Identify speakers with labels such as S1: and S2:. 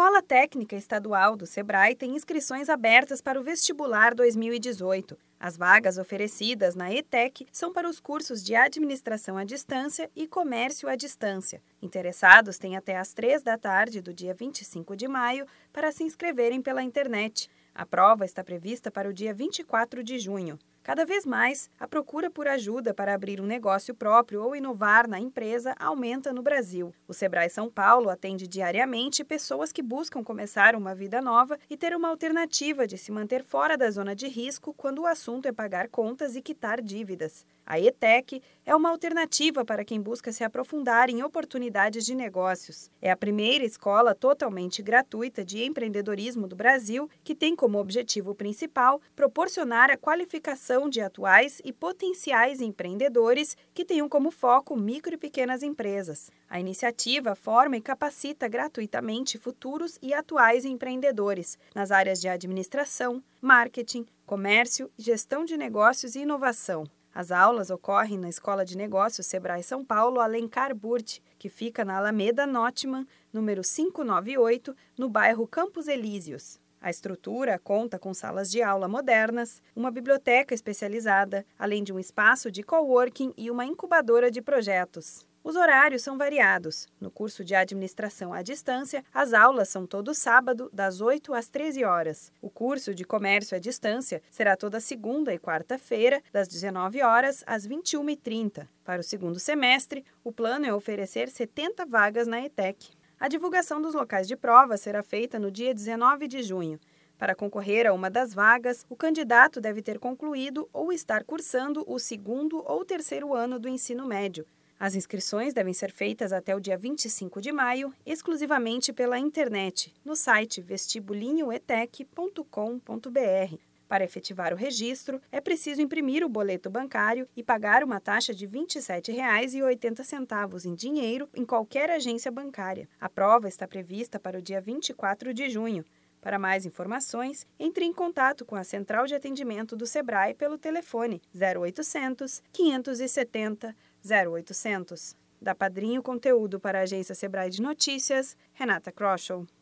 S1: Escola Técnica Estadual do Sebrae tem inscrições abertas para o vestibular 2018. As vagas oferecidas na ETEC são para os cursos de Administração à Distância e Comércio à Distância. Interessados têm até às três da tarde do dia 25 de maio para se inscreverem pela internet. A prova está prevista para o dia 24 de junho. Cada vez mais, a procura por ajuda para abrir um negócio próprio ou inovar na empresa aumenta no Brasil. O Sebrae São Paulo atende diariamente pessoas que buscam começar uma vida nova e ter uma alternativa de se manter fora da zona de risco quando o assunto é pagar contas e quitar dívidas. A ETEC é uma alternativa para quem busca se aprofundar em oportunidades de negócios. É a primeira escola totalmente gratuita de empreendedorismo do Brasil que tem como objetivo principal proporcionar a qualificação de atuais e potenciais empreendedores que tenham como foco micro e pequenas empresas. A iniciativa forma e capacita gratuitamente futuros e atuais empreendedores nas áreas de administração, marketing, comércio, gestão de negócios e inovação. As aulas ocorrem na Escola de Negócios Sebrae São Paulo Alencar Burt, que fica na Alameda Notman, número 598, no bairro Campos Elíseos. A estrutura conta com salas de aula modernas, uma biblioteca especializada, além de um espaço de coworking e uma incubadora de projetos. Os horários são variados. No curso de administração à distância, as aulas são todo sábado, das 8 às 13 horas. O curso de comércio à distância será toda segunda e quarta-feira, das 19 horas às 21h30. Para o segundo semestre, o plano é oferecer 70 vagas na ETEC. A divulgação dos locais de prova será feita no dia 19 de junho. Para concorrer a uma das vagas, o candidato deve ter concluído ou estar cursando o segundo ou terceiro ano do ensino médio. As inscrições devem ser feitas até o dia 25 de maio, exclusivamente pela internet, no site vestibulinhoetec.com.br. Para efetivar o registro, é preciso imprimir o boleto bancário e pagar uma taxa de R$ 27,80 em dinheiro em qualquer agência bancária. A prova está prevista para o dia 24 de junho. Para mais informações, entre em contato com a Central de Atendimento do Sebrae pelo telefone 0800 570 0800. Da Padrinho Conteúdo para a agência Sebrae de Notícias, Renata Kroschel.